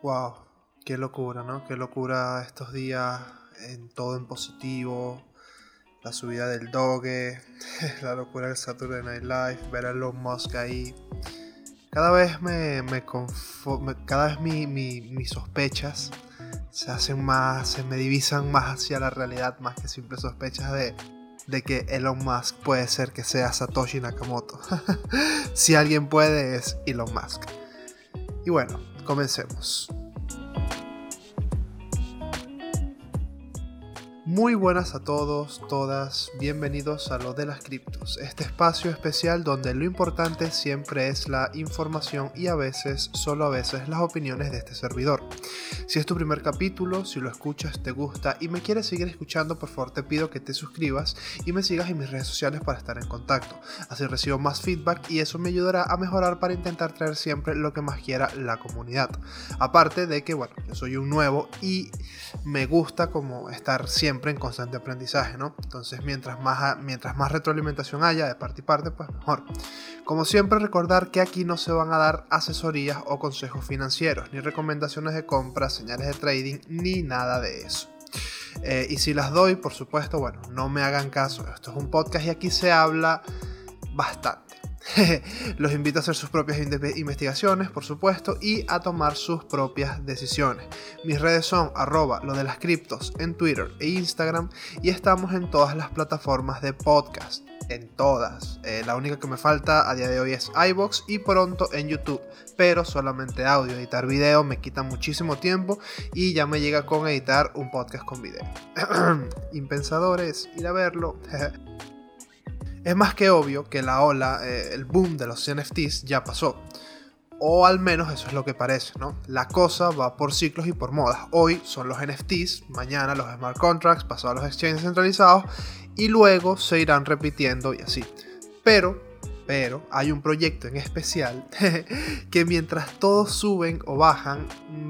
Wow, qué locura, ¿no? Qué locura estos días en todo en positivo. La subida del Doge, la locura del Saturday Night Live, ver a Elon Musk ahí. Cada vez me, me, cada vez mis sospechas se hacen más, se me divisan más hacia la realidad, más que simples sospechas de, de que Elon Musk puede ser que sea Satoshi Nakamoto. si alguien puede es Elon Musk. Y bueno, comencemos. Muy buenas a todos, todas, bienvenidos a lo de las criptos, este espacio especial donde lo importante siempre es la información y a veces, solo a veces, las opiniones de este servidor. Si es tu primer capítulo, si lo escuchas, te gusta y me quieres seguir escuchando, por favor te pido que te suscribas y me sigas en mis redes sociales para estar en contacto. Así recibo más feedback y eso me ayudará a mejorar para intentar traer siempre lo que más quiera la comunidad. Aparte de que, bueno, yo soy un nuevo y me gusta como estar siempre en constante aprendizaje, ¿no? Entonces, mientras más, mientras más retroalimentación haya de parte y parte, pues mejor. Como siempre, recordar que aquí no se van a dar asesorías o consejos financieros, ni recomendaciones de compra, señales de trading, ni nada de eso. Eh, y si las doy, por supuesto, bueno, no me hagan caso. Esto es un podcast y aquí se habla bastante. Los invito a hacer sus propias investigaciones, por supuesto, y a tomar sus propias decisiones. Mis redes son arroba lo de las criptos en Twitter e Instagram y estamos en todas las plataformas de podcast. En todas. Eh, la única que me falta a día de hoy es iBox y pronto en YouTube. Pero solamente audio. Editar video me quita muchísimo tiempo y ya me llega con editar un podcast con video. Impensadores, ir a verlo. Es más que obvio que la ola, eh, el boom de los NFTs ya pasó. O al menos eso es lo que parece, ¿no? La cosa va por ciclos y por modas. Hoy son los NFTs, mañana los smart contracts, pasado los exchanges centralizados y luego se irán repitiendo y así. Pero, pero hay un proyecto en especial que mientras todos suben o bajan,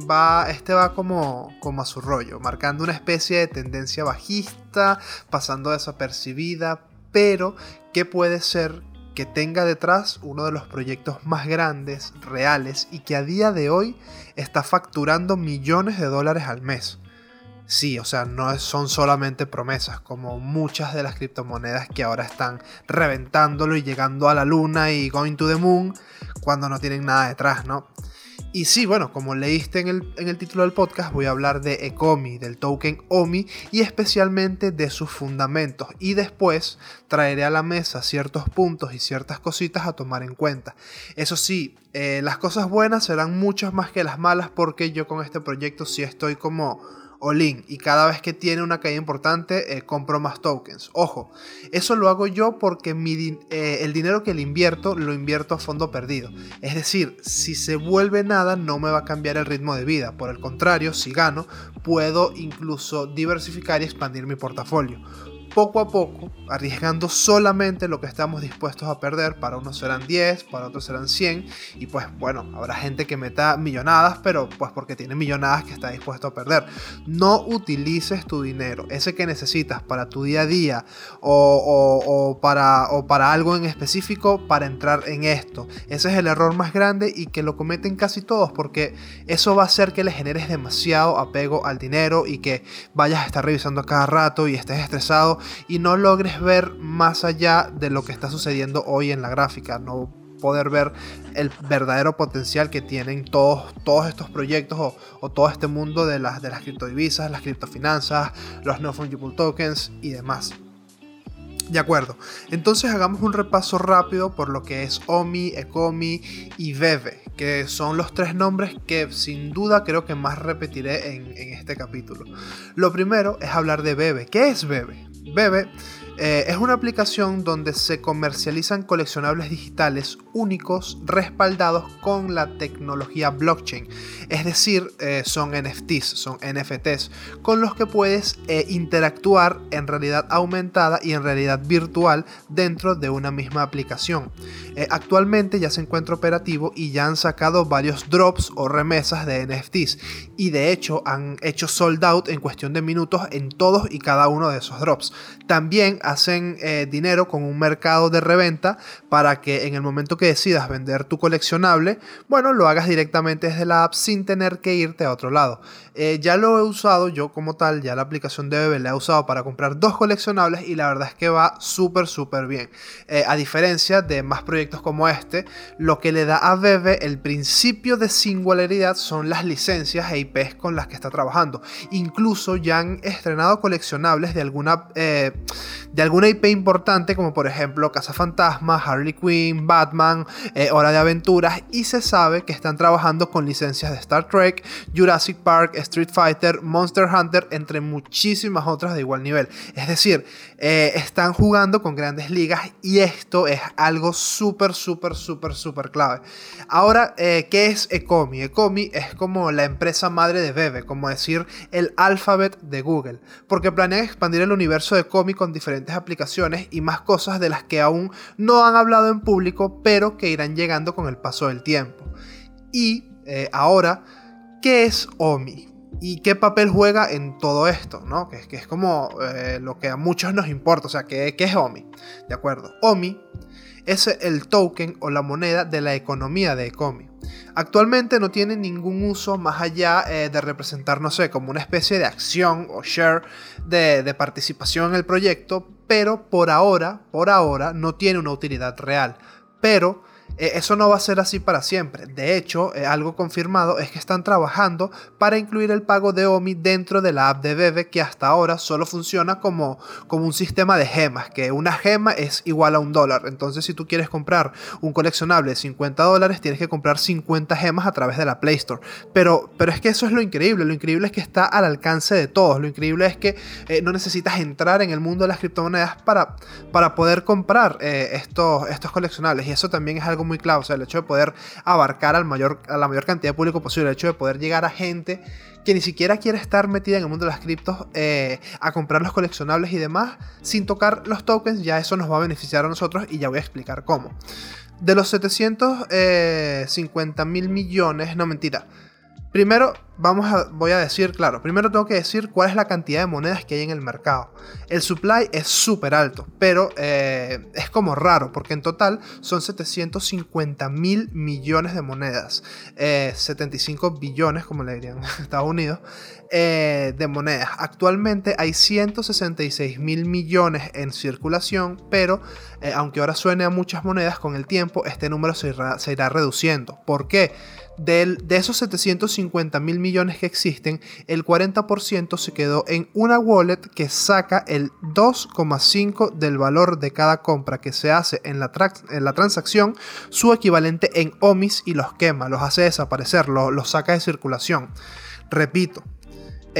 va, este va como, como a su rollo, marcando una especie de tendencia bajista, pasando desapercibida, pero que puede ser que tenga detrás uno de los proyectos más grandes, reales y que a día de hoy está facturando millones de dólares al mes. Sí, o sea, no son solamente promesas, como muchas de las criptomonedas que ahora están reventándolo y llegando a la luna y going to the moon cuando no tienen nada detrás, ¿no? Y sí, bueno, como leíste en el, título del podcast, voy a hablar de Ecomi, del token OMI y especialmente de sus fundamentos. Y después traeré a la mesa ciertos puntos y ciertas cositas a tomar en cuenta. Eso sí, eh, las cosas buenas serán muchas más que las malas porque yo con este proyecto sí estoy como all-in y cada vez que tiene una caída importante eh, compro más tokens. Ojo, eso lo hago yo porque eh, el dinero que le invierto lo invierto a fondo perdido. Es decir, si se vuelve nada no me va a cambiar el ritmo de vida. Por el contrario, si gano, puedo incluso diversificar y expandir mi portafolio poco a poco, arriesgando solamente lo que estamos dispuestos a perder. Para unos serán 10, para otros serán 100. Y pues bueno, habrá gente que meta millonadas, pero pues porque tiene millonadas que está dispuesto a perder. No utilices tu dinero, ese que necesitas para tu día a día o, para, o para algo en específico para entrar en esto. Ese es el error más grande y que lo cometen casi todos porque eso va a hacer que le generes demasiado apego al dinero y que vayas a estar revisando a cada rato y estés estresado y no logres ver más allá de lo que está sucediendo hoy en la gráfica, no poder ver el verdadero potencial que tienen todos, todos estos proyectos o, todo este mundo de las, de las criptodivisas, las criptofinanzas, los no fungible tokens y demás. De acuerdo, entonces hagamos un repaso rápido por lo que es OMI, ECOMI y BEBE, que son los tres nombres que sin duda creo que más repetiré en, en este capítulo. Lo primero es hablar de BEBE. ¿Qué es BEBE? Bebe eh, es una aplicación donde se comercializan coleccionables digitales únicos respaldados con la tecnología blockchain. Es decir, eh, son NFTs, son NFTs, con los que puedes eh, interactuar en realidad aumentada y en realidad virtual dentro de una misma aplicación. actualmente ya se encuentra operativo y ya han sacado varios drops o remesas de NFTs y de hecho han hecho sold out en cuestión de minutos en todos y cada uno de esos drops. También hacen eh, dinero con un mercado de reventa para que en el momento que decidas vender tu coleccionable, bueno, lo hagas directamente desde la app sin tener que irte a otro lado. Eh, ya lo he usado yo como tal, ya la aplicación de Bebe la he usado para comprar dos coleccionables y la verdad es que va súper súper bien. Eh, a diferencia de más proyectos como este, lo que le da a Bebe el principio de singularidad son las licencias e IPs con las que está trabajando. Incluso ya han estrenado coleccionables de alguna, de alguna IP importante como por ejemplo Casa Fantasma, Harley Quinn, Batman, Hora de Aventuras y se sabe que están trabajando con licencias de Star Trek, Jurassic Park, Street Fighter, Monster Hunter, entre muchísimas otras de igual nivel. Es decir, eh, están jugando con grandes ligas y esto es algo súper, súper, súper, súper clave. Ahora, eh, ¿qué es Ecomi? Ecomi es como la empresa madre de Bebe, como decir el alfabet de Google, porque planean expandir el universo de Ecomi con diferentes aplicaciones y más cosas de las que aún no han hablado en público, pero que irán llegando con el paso del tiempo. Y eh, ahora, ¿qué es OMI? ¿Y qué papel juega en todo esto? ¿no? Que, es como eh, lo que a muchos nos importa. O sea, ¿qué, ¿qué, es OMI? De acuerdo. OMI es el token o la moneda de la economía de Ecomi. Actualmente no tiene ningún uso más allá eh, de representar, no sé, como una especie de acción o share de participación en el proyecto, pero por ahora, por ahora, no tiene una utilidad real. Pero eh, eso no va a ser así para siempre. De hecho, eh, algo confirmado es que están trabajando para incluir el pago de OMI dentro de la app de Bebe que hasta ahora solo funciona como, como un sistema de gemas, que una gema es igual a un dólar. Entonces si tú quieres comprar un coleccionable de 50 dólares, tienes que comprar 50 gemas a través de la Play Store. Pero, pero es que eso es lo increíble. Lo increíble es que está al alcance de todos. Lo increíble es que eh, no necesitas entrar en el mundo de las criptomonedas para, para poder comprar estos, estos coleccionables. Y eso también es algo muy clave. O sea, el hecho de poder abarcar al mayor, a la mayor cantidad de público posible, el hecho de poder llegar a gente que ni siquiera quiere estar metida en el mundo de las criptos eh, a comprar los coleccionables y demás sin tocar los tokens, ya eso nos va a beneficiar a nosotros y ya voy a explicar cómo. De los 750 eh, mil millones, no mentira, Primero, vamos a, voy a decir, claro, primero tengo que decir cuál es la cantidad de monedas que hay en el mercado. El supply es súper alto, pero eh, es como raro, porque en total son 750 mil millones de monedas, 75 eh, billones, como le dirían en Estados Unidos, eh, de monedas. Actualmente hay 166 mil millones en circulación, pero aunque ahora suene a muchas monedas, con el tiempo este número se irá, se irá reduciendo. ¿Por qué? De esos 750 mil millones que existen, el 40% se quedó en una wallet que saca el 2,5 del valor de cada compra que se hace en la, en la, transacción, su equivalente en OMIS y los quema, los hace desaparecer, los saca de circulación. Repito,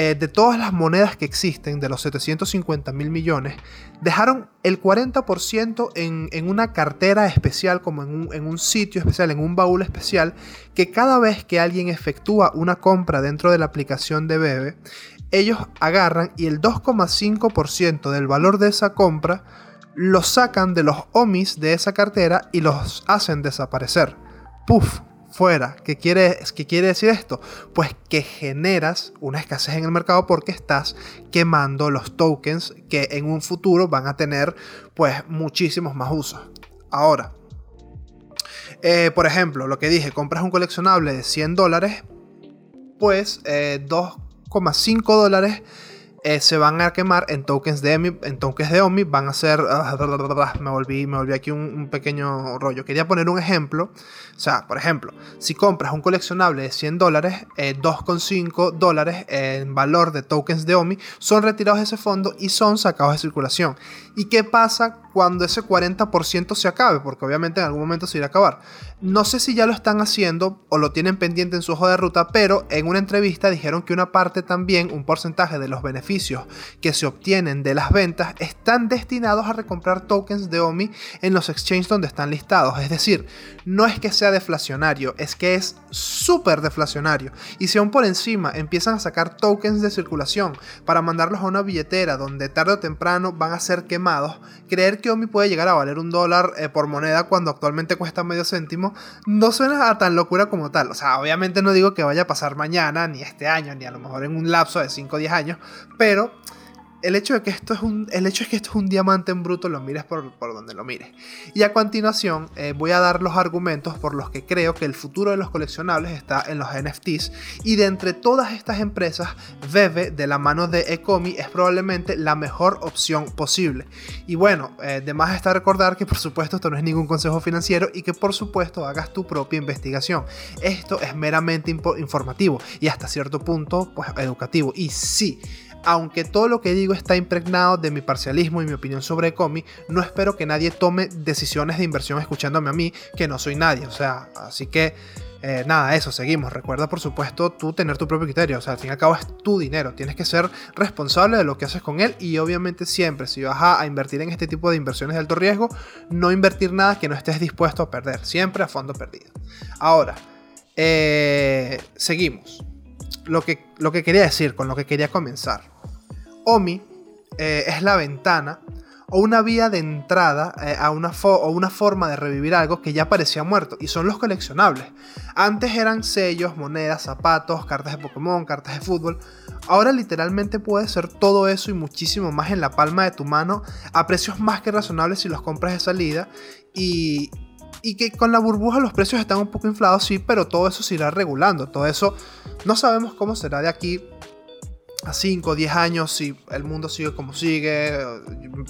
eh, de todas las monedas que existen, de los 750 mil millones, dejaron el 40% en, una cartera especial, como en un, en un, sitio especial, en un baúl especial, que cada vez que alguien efectúa una compra dentro de la aplicación de Bebe, ellos agarran y el 2,5% del valor de esa compra lo sacan de los OMIs de esa cartera y los hacen desaparecer. ¡Puf! Fuera. ¿Qué quiere, ¿Qué quiere decir esto? Pues que generas una escasez en el mercado porque estás quemando los tokens que en un futuro van a tener pues muchísimos más usos. Ahora, eh, por ejemplo, lo que dije, compras un coleccionable de 100 dólares, pues 2,5 eh, dólares eh, se van a quemar en tokens de OMI, en tokens de OMI van a ser, ah, me volví, me volví aquí un, pequeño rollo. Quería poner un ejemplo, o sea, por ejemplo, si compras un coleccionable de 100 dólares, 2,5 eh, dólares en valor de tokens de OMI son retirados de ese fondo y son sacados de circulación. ¿Y qué pasa cuando ese 40% se acabe? Porque obviamente en algún momento se irá a acabar. No sé si ya lo están haciendo o lo tienen pendiente en su hoja de ruta, pero en una entrevista dijeron que una parte también, un porcentaje de los beneficios que se obtienen de las ventas, están destinados a recomprar tokens de OMI en los exchanges donde están listados. Es decir, no es que sea deflacionario, es que es súper deflacionario. Y si aún por encima empiezan a sacar tokens de circulación para mandarlos a una billetera donde tarde o temprano van a ser quemados, creer que OMI puede llegar a valer un dólar eh, por moneda cuando actualmente cuesta medio céntimo no suena a tan locura como tal. O sea, obviamente no digo que vaya a pasar mañana, ni este año, ni a lo mejor en un lapso de 5 o 10 años, pero el hecho, de que esto es un, el hecho es que esto es un diamante en bruto, lo mires por, donde lo mires. Y a continuación eh, voy a dar los argumentos por los que creo que el futuro de los coleccionables está en los NFTs. Y de entre todas estas empresas, Bebe, de la mano de Ecomi, es probablemente la mejor opción posible. Y bueno, eh, de más está recordar que por supuesto esto no es ningún consejo financiero y que por supuesto hagas tu propia investigación. Esto es meramente informativo y hasta cierto punto pues educativo. Y sí, aunque todo lo que digo está impregnado de mi parcialismo y mi opinión sobre Ecomi, no espero que nadie tome decisiones de inversión escuchándome a mí, que no soy nadie. O sea, así que eh, nada, eso, seguimos. Recuerda, por supuesto, tú tener tu propio criterio. O sea, al fin y al cabo es tu dinero. Tienes que ser responsable de lo que haces con él. Y obviamente, siempre, si vas a, invertir en este tipo de inversiones de alto riesgo, no invertir nada que no estés dispuesto a perder. Siempre a fondo perdido. Ahora, eh, seguimos lo que, lo que quería decir, con lo que quería comenzar. OMI eh, es la ventana o una vía de entrada eh, a una o una forma de revivir algo que ya parecía muerto, y son los coleccionables. Antes eran sellos, monedas, zapatos, cartas de Pokémon, cartas de fútbol. Ahora literalmente puede ser todo eso y muchísimo más en la palma de tu mano a precios más que razonables si los compras de salida. Y, y que con la burbuja los precios están un poco inflados, sí, pero todo eso se irá regulando. Todo eso no sabemos cómo será de aquí a 5 o 10 años si el mundo sigue como sigue,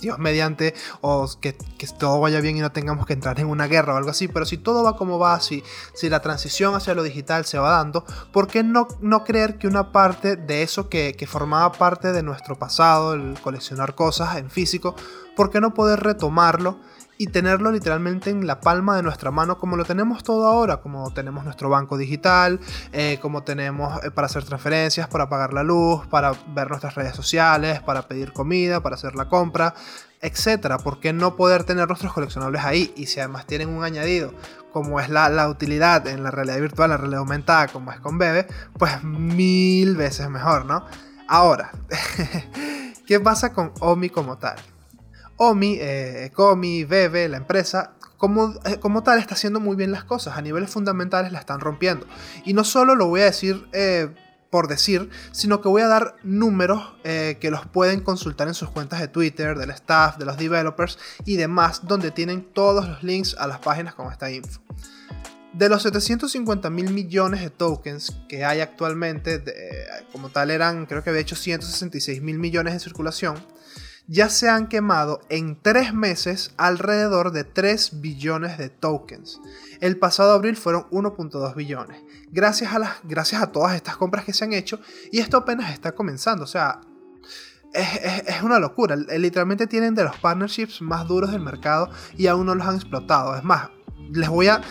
Dios mediante, o que, todo vaya bien y no tengamos que entrar en una guerra o algo así, pero si todo va como va, si, si la transición hacia lo digital se va dando, ¿por qué no, no creer que una parte de eso que, que formaba parte de nuestro pasado, el coleccionar cosas en físico, ¿por qué no poder retomarlo? Y tenerlo literalmente en la palma de nuestra mano como lo tenemos todo ahora, como tenemos nuestro banco digital, eh, como tenemos eh, para hacer transferencias, para pagar la luz, para ver nuestras redes sociales, para pedir comida, para hacer la compra, etcétera. ¿Por qué no poder tener nuestros coleccionables ahí? Y si además tienen un añadido como es la, la, utilidad en la realidad virtual, la realidad aumentada, como es con Bebe, pues mil veces mejor, ¿no? Ahora, ¿qué pasa con Omi como tal? Omi, eh, Comi, Bebe, la empresa, como, eh, como, tal está haciendo muy bien las cosas, a niveles fundamentales la están rompiendo. Y no solo lo voy a decir eh, por decir, sino que voy a dar números eh, que los pueden consultar en sus cuentas de Twitter, del staff, de los developers y demás, donde tienen todos los links a las páginas con esta info. De los 750 mil millones de tokens que hay actualmente, como tal eran, creo que había hecho 166 mil millones en circulación, ya se han quemado en tres meses alrededor de 3 billones de tokens. El pasado abril fueron 1.2 billones. Gracias a, las, gracias a todas estas compras que se han hecho y esto apenas está comenzando. O sea, es, una locura. Literalmente tienen de los partnerships más duros del mercado y aún no los han explotado. Es más, les voy a...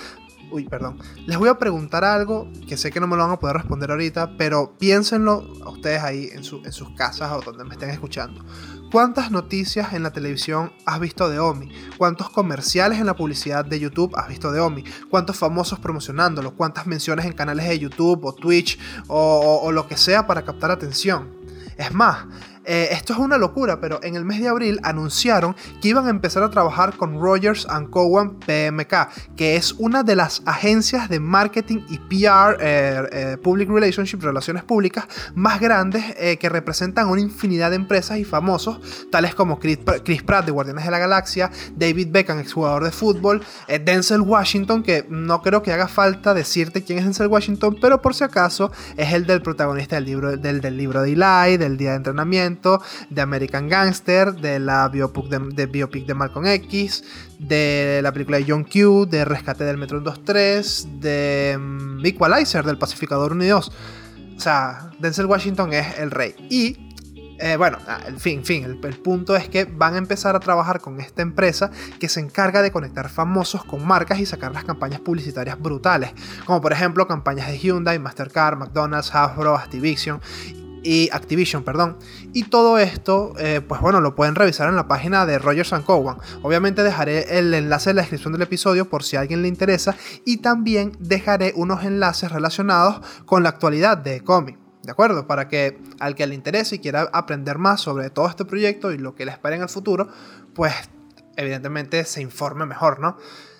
Uy, perdón. Les voy a preguntar algo que sé que no me lo van a poder responder ahorita, pero piénsenlo a ustedes ahí en, en sus casas o donde me estén escuchando. ¿Cuántas noticias en la televisión has visto de Omi? ¿Cuántos comerciales en la publicidad de YouTube has visto de Omi? ¿Cuántos famosos promocionándolo? ¿Cuántas menciones en canales de YouTube o Twitch o, o lo que sea para captar atención? Es más, eh, esto es una locura, pero en el mes de abril anunciaron que iban a empezar a trabajar con Rogers Cowan PMK, que es una de las agencias de marketing y PR, eh, eh, Public Relationship, Relaciones Públicas, más grandes que representan una infinidad de empresas y famosos, tales como Chris, Pratt de Guardianes de la Galaxia, David Beckham, exjugador de fútbol, Denzel Washington, que no creo que haga falta decirte quién es Denzel Washington, pero por si acaso es el del protagonista del libro, del, del libro de Eli, del día de entrenamiento de American Gangster, de la biopic de, de Malcolm X, de la película de John Q, de Rescate del Metro 23, de um, Equalizer, del Pacificador 1 y 2. O sea, Denzel Washington es el rey. Y eh, bueno, ah, el fin, fin, el, el, punto es que van a empezar a trabajar con esta empresa que se encarga de conectar famosos con marcas y sacar las campañas publicitarias brutales, como por ejemplo campañas de Hyundai, Mastercard, McDonald's, Hasbro, Activision y Activision, perdón. Y todo esto, eh, pues bueno, lo pueden revisar en la página de Rogers Cowan. Obviamente dejaré el enlace en la descripción del episodio por si a alguien le interesa y también dejaré unos enlaces relacionados con la actualidad de Comic. ¿De acuerdo? Para que al que le interese y quiera aprender más sobre todo este proyecto y lo que le espera en el futuro, pues evidentemente se informe mejor, ¿no?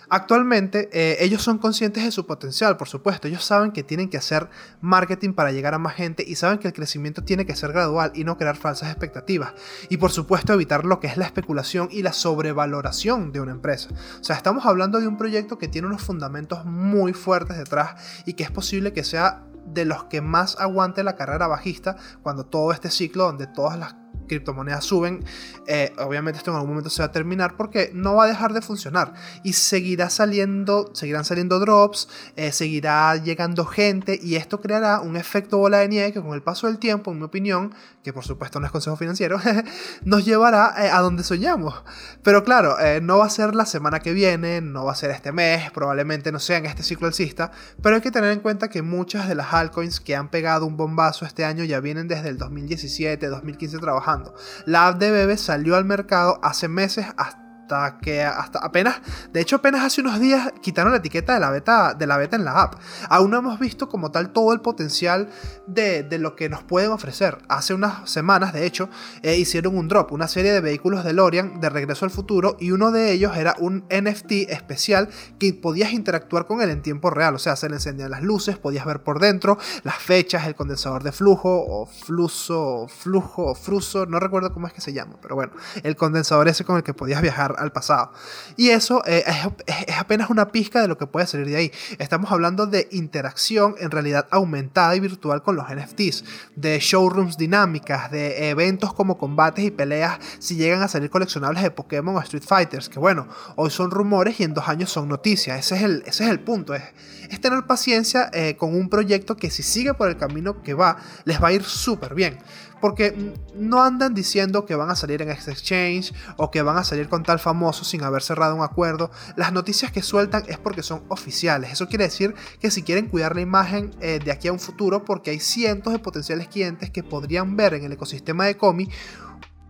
Actualmente eh, ellos son conscientes de su potencial, por supuesto. Ellos saben que tienen que hacer marketing para llegar a más gente y saben que el crecimiento tiene que ser gradual y no crear falsas expectativas. Y por supuesto evitar lo que es la especulación y la sobrevaloración de una empresa. O sea, estamos hablando de un proyecto que tiene unos fundamentos muy fuertes detrás y que es posible que sea de los que más aguante la carrera bajista cuando todo este ciclo donde todas las criptomonedas suben, eh, obviamente esto en algún momento se va a terminar porque no va a dejar de funcionar y seguirá saliendo, seguirán saliendo drops, eh, seguirá llegando gente y esto creará un efecto bola de nieve que con el paso del tiempo, en mi opinión, que por supuesto no es consejo financiero, nos llevará eh, a donde soñamos. Pero claro, no va a ser la semana que viene, no va a ser este mes, probablemente no sea en este ciclo alcista, pero hay que tener en cuenta que muchas de las altcoins que han pegado un bombazo este año ya vienen desde el 2017, 2015 trabajando la app de Bebe salió al mercado hace meses hasta hasta que hasta apenas, de hecho apenas hace unos días quitaron la etiqueta de la beta, de la beta en la app. Aún no hemos visto como tal todo el potencial de, de lo que nos pueden ofrecer. Hace unas semanas, de hecho, eh, hicieron un drop, una serie de vehículos de Lorian de regreso al futuro y uno de ellos era un NFT especial que podías interactuar con él en tiempo real. O sea, se le encendían las luces, podías ver por dentro las fechas, el condensador de flujo o fluso, flujo o fruso, no recuerdo cómo es que se llama, pero bueno, el condensador ese con el que podías viajar al pasado. Y eso eh, es, apenas una pizca de lo que puede salir de ahí. Estamos hablando de interacción en realidad aumentada y virtual con los NFTs, de showrooms dinámicas, de eventos como combates y peleas si llegan a salir coleccionables de Pokémon o Street Fighters, que bueno, hoy son rumores y en dos años son noticias. Ese es el, ese es el punto, es, es tener paciencia eh, con un proyecto que si sigue por el camino que va, les va a ir súper bien. Porque no andan diciendo que van a salir en este exchange o que van a salir con tal famoso sin haber cerrado un acuerdo. Las noticias que sueltan es porque son oficiales. Eso quiere decir que si quieren cuidar la imagen eh, de aquí a un futuro, porque hay cientos de potenciales clientes que podrían ver en el ecosistema de Comi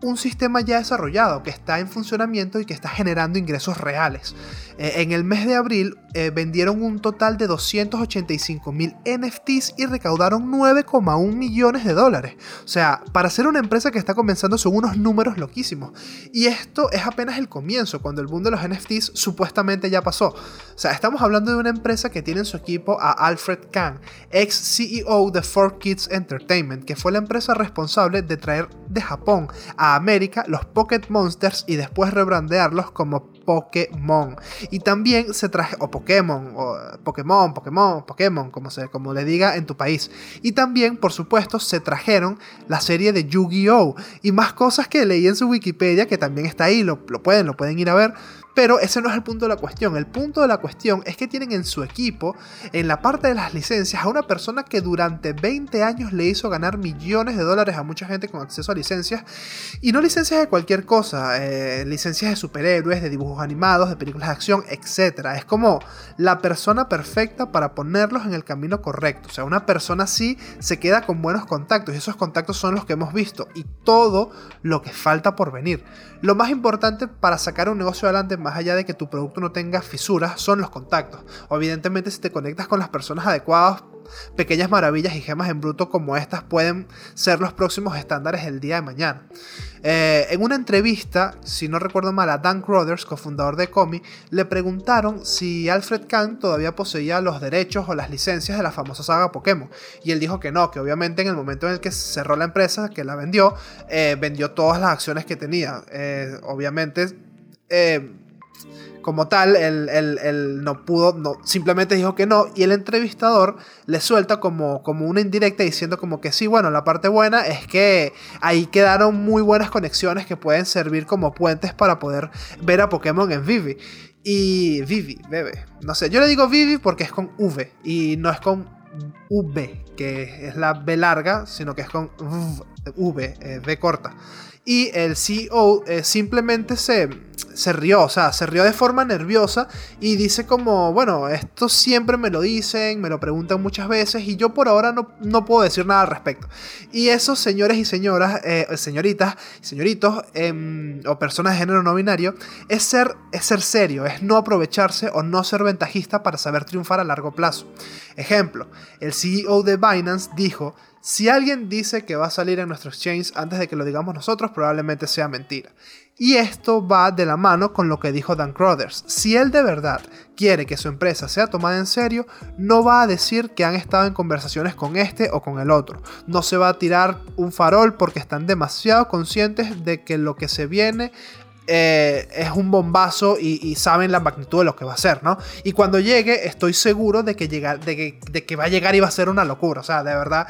un sistema ya desarrollado que está en funcionamiento y que está generando ingresos reales. Eh, en el mes de abril eh, vendieron un total de 285 mil NFTs y recaudaron 9,1 millones de dólares. O sea, para ser una empresa que está comenzando son unos números loquísimos. Y esto es apenas el comienzo, cuando el boom de los NFTs supuestamente ya pasó. O sea, estamos hablando de una empresa que tiene en su equipo a Alfred Kahn, ex CEO de 4Kids Entertainment, que fue la empresa responsable de traer de Japón a América los Pocket Monsters y después rebrandearlos como Pokémon. Y también se traje, o Pokémon, o Pokémon, Pokémon, Pokémon, como, se, como le diga en tu país. Y también, por supuesto, se trajeron la serie de Yu-Gi-Oh! Y más cosas que leí en su Wikipedia, que también está ahí, lo, lo pueden, lo pueden ir a ver. Pero ese no es el punto de la cuestión. El punto de la cuestión es que tienen en su equipo, en la parte de las licencias, a una persona que durante 20 años le hizo ganar millones de dólares a mucha gente con acceso a licencias. Y no licencias de cualquier cosa, eh, licencias de superhéroes, de dibujos animados, de películas de acción, etc. Es como la persona perfecta para ponerlos en el camino correcto. O sea, una persona así se queda con buenos contactos y esos contactos son los que hemos visto y todo lo que falta por venir. Lo más importante para sacar un negocio adelante, más allá de que tu producto no tenga fisuras, son los contactos. evidentemente, si te conectas con las personas adecuadas, pequeñas maravillas y gemas en bruto como estas pueden ser los próximos estándares del día de mañana. Eh, en una entrevista, si no recuerdo mal, a Dan Crothers, cofundador de Comi, le preguntaron si Alfred Kahn todavía poseía los derechos o las licencias de la famosa saga Pokémon. Y él dijo que no, que obviamente en el momento en el que cerró la empresa, que la vendió, eh, vendió todas las acciones que tenía. Eh, obviamente como tal, él, no pudo, no, simplemente dijo que no, y el entrevistador le suelta como, como una indirecta diciendo como que sí, bueno, la parte buena es que ahí quedaron muy buenas conexiones que pueden servir como puentes para poder ver a Pokémon en Vivi. Y Vivi, bebé, no sé, yo le digo Vivi porque es con V y no es con V, que es la B larga, sino que es con V, eh, V corta. Y el CEO eh, simplemente se, se rió, o sea, se rió de forma nerviosa y dice como, bueno, esto siempre me lo dicen, me lo preguntan muchas veces y yo por ahora no, no puedo decir nada al respecto. Y eso, señores y señoras, eh, señoritas, señoritos em, o personas de género no binario, es ser, es ser serio, es no aprovecharse o no ser ventajista para saber triunfar a largo plazo. Ejemplo, el CEO de Binance dijo, Si alguien dice que va a salir en nuestro exchange antes de que lo digamos nosotros, probablemente sea mentira. Y esto va de la mano con lo que dijo Dan Crothers. Si él de verdad quiere que su empresa sea tomada en serio, no va a decir que han estado en conversaciones con este o con el otro. No se va a tirar un farol porque están demasiado conscientes de que lo que se viene eh, es un bombazo y, saben la magnitud de lo que va a ser, ¿no? Y cuando llegue, estoy seguro de que, de que va a llegar y va a ser una locura. O sea, de verdad,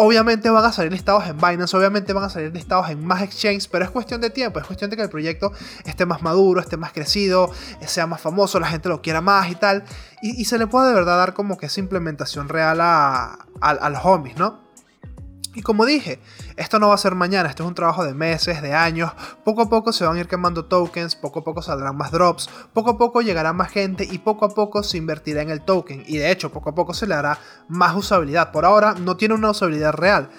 Obviamente van a salir listados en Binance, obviamente van a salir listados en más exchanges, pero es cuestión de tiempo, es cuestión de que el proyecto esté más maduro, esté más crecido, sea más famoso, la gente lo quiera más y tal. Y, se le puede de verdad dar como que esa implementación real a, a los homies, ¿no? Y como dije, esto no va a ser mañana, esto es un trabajo de meses, de años. Poco a poco se van a ir quemando tokens, poco a poco saldrán más drops, poco a poco llegará más gente y poco a poco se invertirá en el token. Y de hecho, poco a poco se le hará más usabilidad. Por ahora no tiene una usabilidad real.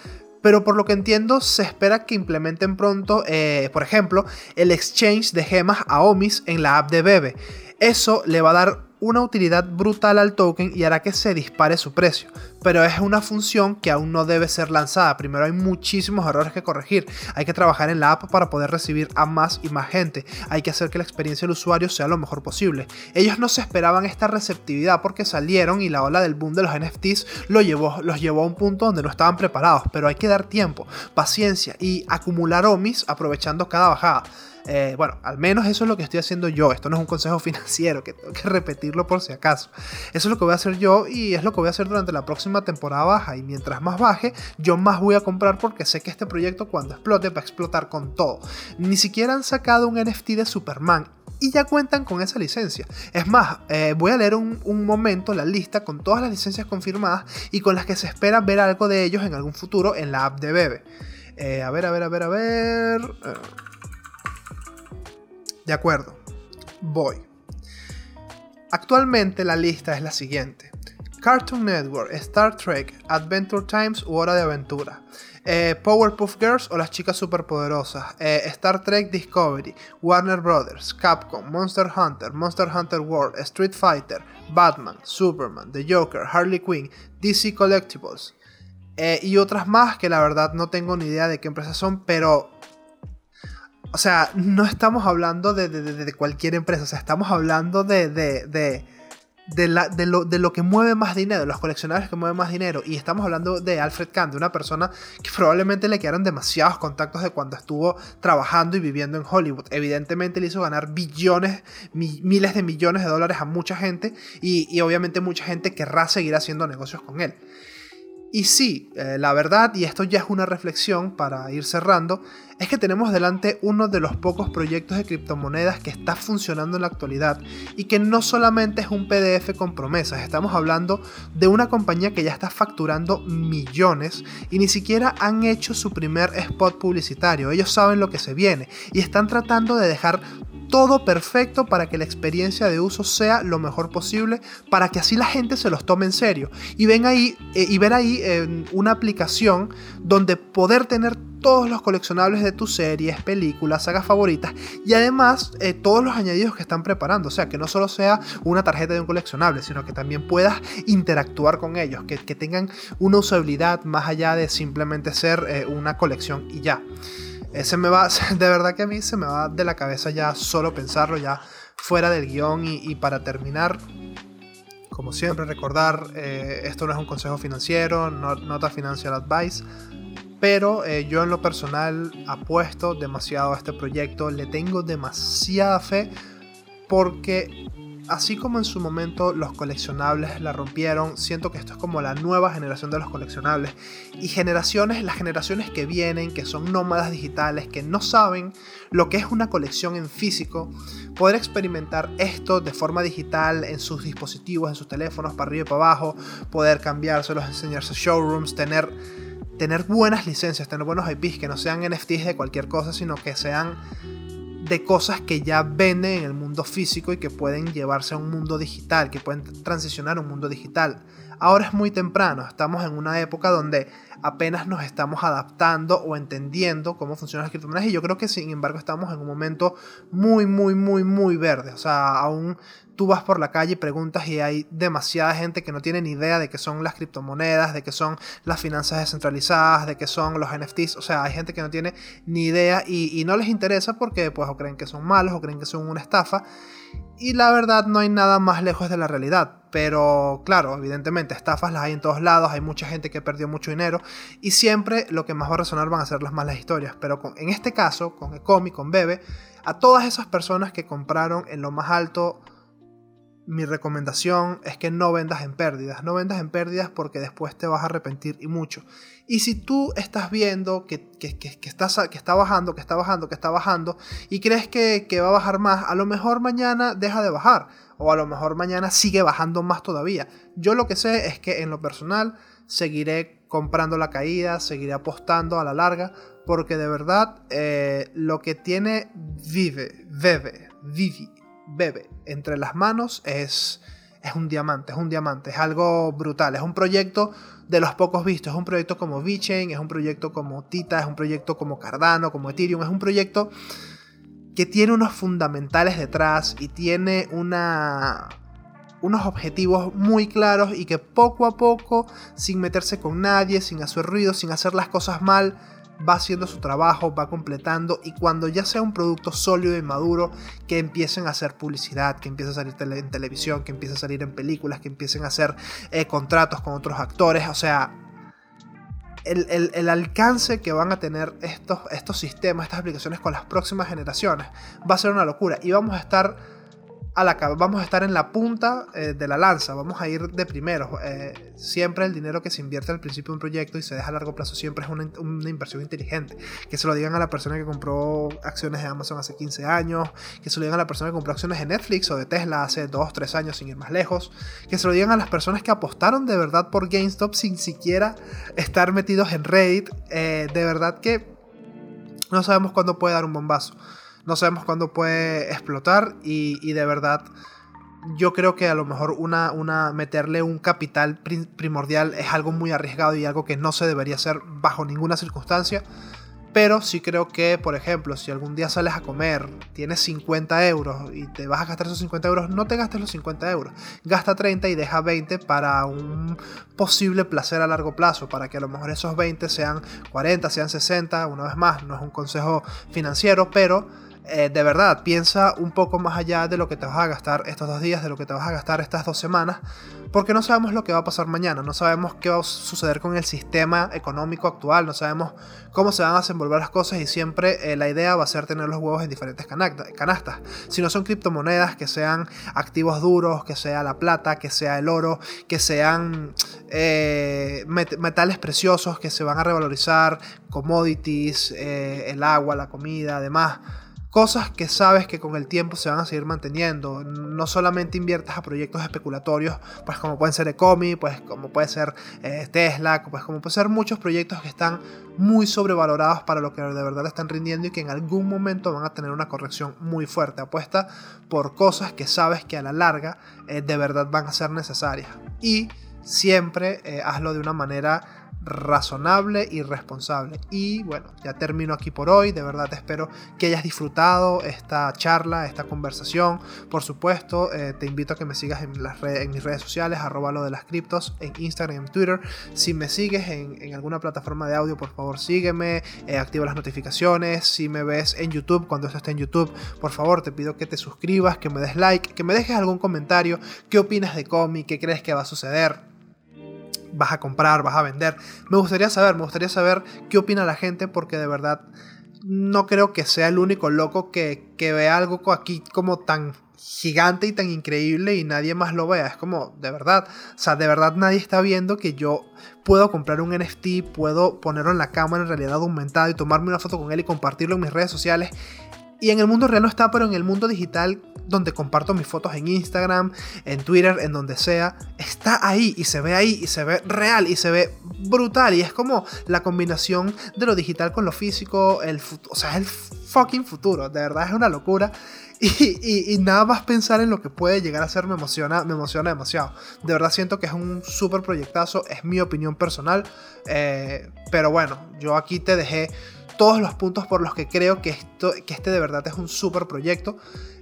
Pero por lo que entiendo, se espera que implementen pronto, eh, por ejemplo, el exchange de gemas a Omis en la app de Bebe. Eso le va a dar una utilidad brutal al token y hará que se dispare su precio. Pero es una función que aún no debe ser lanzada. Primero hay muchísimos errores que corregir. Hay que trabajar en la app para poder recibir a más y más gente. Hay que hacer que la experiencia del usuario sea lo mejor posible. Ellos no se esperaban esta receptividad porque salieron y la ola del boom de los NFTs llevó, los llevó a un punto donde no estaban preparados. Pero hay que dar tiempo, paciencia y acumular omis aprovechando cada bajada. Eh, bueno, al menos eso es lo que estoy haciendo yo. Esto no es un consejo financiero, que tengo que repetirlo por si acaso. Eso es lo que voy a hacer yo y es lo que voy a hacer durante la próxima temporada baja. Y mientras más baje, yo más voy a comprar porque sé que este proyecto cuando explote va a explotar con todo. Ni siquiera han sacado un NFT de Superman y ya cuentan con esa licencia. Es más, eh, voy a leer un, momento la lista con todas las licencias confirmadas y con las que se espera ver algo de ellos en algún futuro en la app de Bebe. Eh, a ver, a ver, a ver, a ver. De acuerdo, voy. Actualmente la lista es la siguiente. Cartoon Network, Star Trek, Adventure Times u Hora de Aventura. Eh, Powerpuff Girls o las chicas superpoderosas, eh, Star Trek Discovery, Warner Brothers, Capcom, Monster Hunter, Monster Hunter World, Street Fighter, Batman, Superman, The Joker, Harley Quinn, DC Collectibles eh, y otras más que la verdad no tengo ni idea de qué empresas son, pero o sea, no estamos hablando de, cualquier empresa, o sea, estamos hablando de, de, lo, de lo que mueve más dinero, los coleccionables que mueven más dinero. Y estamos hablando de Alfred Kahn, de una persona que probablemente le quedaron demasiados contactos de cuando estuvo trabajando y viviendo en Hollywood. Evidentemente le hizo ganar billones, miles de millones de dólares a mucha gente y, y obviamente mucha gente querrá seguir haciendo negocios con él. Y sí, eh, la verdad, y esto ya es una reflexión para ir cerrando, es que tenemos delante uno de los pocos proyectos de criptomonedas que está funcionando en la actualidad y que no solamente es un PDF con promesas, estamos hablando de una compañía que ya está facturando millones y ni siquiera han hecho su primer spot publicitario, ellos saben lo que se viene y están tratando de dejar todo perfecto para que la experiencia de uso sea lo mejor posible, para que así la gente se los tome en serio. Y, ven ahí, eh, y ver ahí eh, una aplicación donde poder tener todos los coleccionables de tus series, películas, sagas favoritas y además eh, todos los añadidos que están preparando. O sea, que no solo sea una tarjeta de un coleccionable, sino que también puedas interactuar con ellos, que, tengan una usabilidad más allá de simplemente ser una colección y ya. Ese me va, de verdad que a mí se me va de la cabeza ya solo pensarlo, ya fuera del guion. Y, para terminar, como siempre, recordar, eh, esto no es un consejo financiero, no, nota financial advice. Pero eh, yo en lo personal apuesto demasiado a este proyecto, le tengo demasiada fe porque así como en su momento los coleccionables la rompieron, siento que esto es como la nueva generación de los coleccionables. Y generaciones, las generaciones que vienen, que son nómadas digitales, que no saben lo que es una colección en físico, poder experimentar esto de forma digital en sus dispositivos, en sus teléfonos, para arriba y para abajo, poder cambiárselos, enseñarse showrooms, tener, tener buenas licencias, tener buenos IPs, que no sean NFTs de cualquier cosa, sino que sean de cosas que ya venden en el mundo físico y que pueden llevarse a un mundo digital, que pueden transicionar a un mundo digital. Ahora es muy temprano, estamos en una época donde apenas nos estamos adaptando o entendiendo cómo funcionan las criptomonedas y yo creo que sin embargo estamos en un momento muy, muy, muy, muy verde. O sea, aún tú vas por la calle y preguntas y hay demasiada gente que no tiene ni idea de qué son las criptomonedas, de qué son las finanzas descentralizadas, de qué son los NFTs. O sea, hay gente que no tiene ni idea y, no les interesa porque pues o creen que son malos o creen que son una estafa. Y la verdad no hay nada más lejos de la realidad. Pero claro, evidentemente estafas las hay en todos lados, hay mucha gente que perdió mucho dinero y siempre lo que más va a resonar van a ser las malas historias. Pero en este caso, con Ecomi, con Bebe, a todas esas personas que compraron en lo más alto mi recomendación es que no vendas en pérdidas. No vendas en pérdidas porque después te vas a arrepentir y mucho. Y si tú estás viendo que, que, estás, que está bajando, que está bajando, que está bajando, y crees que, que va a bajar más, a lo mejor mañana deja de bajar. O a lo mejor mañana sigue bajando más todavía. Yo lo que sé es que en lo personal seguiré comprando la caída, seguiré apostando a la larga, porque de verdad eh, lo que tiene Vive, Bebe, Vivi bebe entre las manos es, es un diamante, es un diamante, es algo brutal, es un proyecto de los pocos vistos, es un proyecto como VeChain, es un proyecto como Tita, es un proyecto como Cardano, como Ethereum, es un proyecto que tiene unos fundamentales detrás y tiene unos objetivos muy claros y que poco a poco, sin meterse con nadie, sin hacer ruido, sin hacer las cosas mal, va haciendo su trabajo, va completando y cuando ya sea un producto sólido y maduro, que empiecen a hacer publicidad, que empiece a salir en televisión, que empiece a salir en películas, que empiecen a hacer eh, contratos con otros actores, o sea, el, alcance que van a tener estos, sistemas, estas aplicaciones con las próximas generaciones va a ser una locura. Y vamos a estar vamos a estar en la punta eh, de la lanza, vamos a ir de primero. Eh, siempre el dinero que se invierte al principio de un proyecto y se deja a largo plazo siempre es una, inversión inteligente. Que se lo digan a la persona que compró acciones de Amazon hace 15 años, que se lo digan a la persona que compró acciones de Netflix o de Tesla hace 2, 3 años sin ir más lejos, que se lo digan a las personas que apostaron de verdad por GameStop sin siquiera estar metidos en Reddit. Eh, de verdad que no sabemos cuándo puede dar un bombazo no sabemos cuándo puede explotar y, de verdad yo creo que a lo mejor una, una meterle un capital primordial es algo muy arriesgado y algo que no se debería hacer bajo ninguna circunstancia. Pero sí creo que, por ejemplo, si algún día sales a comer, tienes 50 euros y te vas a gastar esos 50 euros, no te gastes los 50 euros. Gasta 30 y deja 20 para un posible placer a largo plazo, para que a lo mejor esos 20 sean 40, sean 60. Una vez más, no es un consejo financiero, pero eh, de verdad, piensa un poco más allá de lo que te vas a gastar estos dos días, de lo que te vas a gastar estas dos semanas, porque no sabemos lo que va a pasar mañana, no sabemos qué va a suceder con el sistema económico actual, no sabemos cómo se van a desenvolver las cosas y siempre eh, la idea va a ser tener los huevos en diferentes canastas. Si no son criptomonedas, que sean activos duros, que sea la plata, que sea el oro, que sean eh, metales preciosos que se van a revalorizar, commodities, el agua, la comida, además cosas que sabes que con el tiempo se van a seguir manteniendo. No solamente inviertas a proyectos especulatorios, pues como pueden ser Ecomi, pues como puede ser eh, Tesla, pues como pueden ser muchos proyectos que están muy sobrevalorados para lo que de verdad están rindiendo y que en algún momento van a tener una corrección muy fuerte. Apuesta por cosas que sabes que a la larga eh, de verdad van a ser necesarias. Y siempre eh, hazlo de una manera razonable y responsable. Y bueno, ya termino aquí por hoy. De verdad espero que hayas disfrutado esta charla, esta conversación. Por supuesto, eh, te invito a que me sigas en, las en mis redes sociales, arroba lo de las criptos, en Instagram en Twitter. Si me sigues en, alguna plataforma de audio, por favor sígueme, eh, activa las notificaciones. Si me ves en YouTube, cuando esto esté en YouTube, por favor te pido que te suscribas, que me des like, que me dejes algún comentario. ¿Qué opinas de cómic? ¿Qué crees que va a suceder? Vas a comprar, vas a vender. Me gustaría saber, me gustaría saber qué opina la gente porque de verdad no creo que sea el único loco que, que vea algo aquí como tan gigante y tan increíble y nadie más lo vea. Es como, de verdad, o sea, de verdad nadie está viendo que yo puedo comprar un NFT, puedo ponerlo en la cámara en realidad aumentada y tomarme una foto con él y compartirlo en mis redes sociales. Y en el mundo real no está, pero en el mundo digital donde comparto mis fotos en Instagram, en Twitter, en donde sea, está ahí y se ve ahí y se ve real y se ve brutal y es como la combinación de lo digital con lo físico, el o sea, es el fucking futuro, de verdad es una locura Y, nada más pensar en lo que puede llegar a ser me emociona, me emociona demasiado. De verdad siento que es un súper proyectazo, es mi opinión personal. Eh, pero bueno, yo aquí te dejé todos los puntos por los que creo que, esto, que este de verdad es un súper proyecto.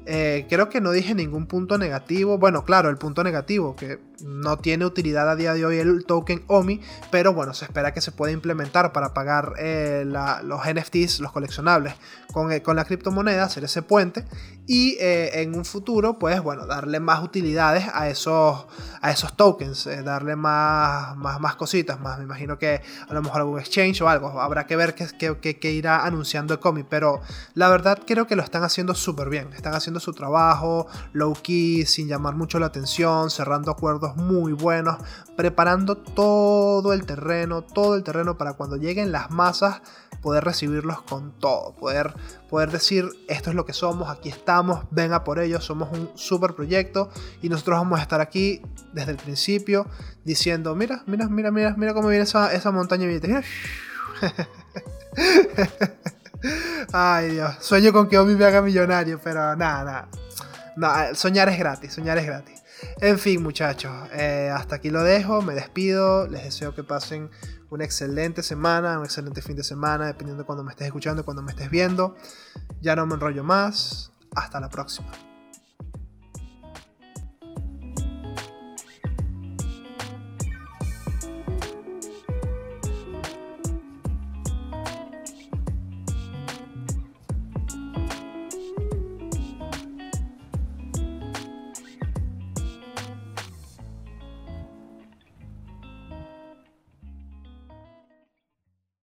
Eh, creo que no dije ningún punto negativo. Bueno, claro, el punto negativo, que no tiene utilidad a día de hoy el token OMI, pero bueno, se espera que se pueda implementar para pagar eh, los NFTs, los coleccionables, con, eh, con, la criptomoneda, hacer ese puente y en un futuro, pues bueno, darle más utilidades a esos, a esos tokens, darle más, más, más cositas, más. Me imagino que a lo mejor algún exchange o algo, habrá que ver qué, qué, irá anunciando Ecomi, pero la verdad creo que lo están haciendo súper bien, están haciendo su trabajo, low key, sin llamar mucho la atención, cerrando acuerdos muy buenos, preparando todo el terreno, todo el terreno para cuando lleguen las masas poder recibirlos con todo, poder, poder decir esto es lo que somos, aquí estamos, venga por ello, somos un super proyecto y nosotros vamos a estar aquí desde el principio diciendo, mira, mira, mira, mira, mira cómo viene esa, esa montaña de Ay Dios, sueño con que Omi me haga millonario, pero nada, nada. soñar es gratis, soñar es gratis. En fin, muchachos, eh, hasta aquí lo dejo, me despido, les deseo que pasen una excelente semana, un excelente fin de semana, dependiendo de cuando me estés escuchando, cuando me estés viendo. Ya no me enrollo más, hasta la próxima.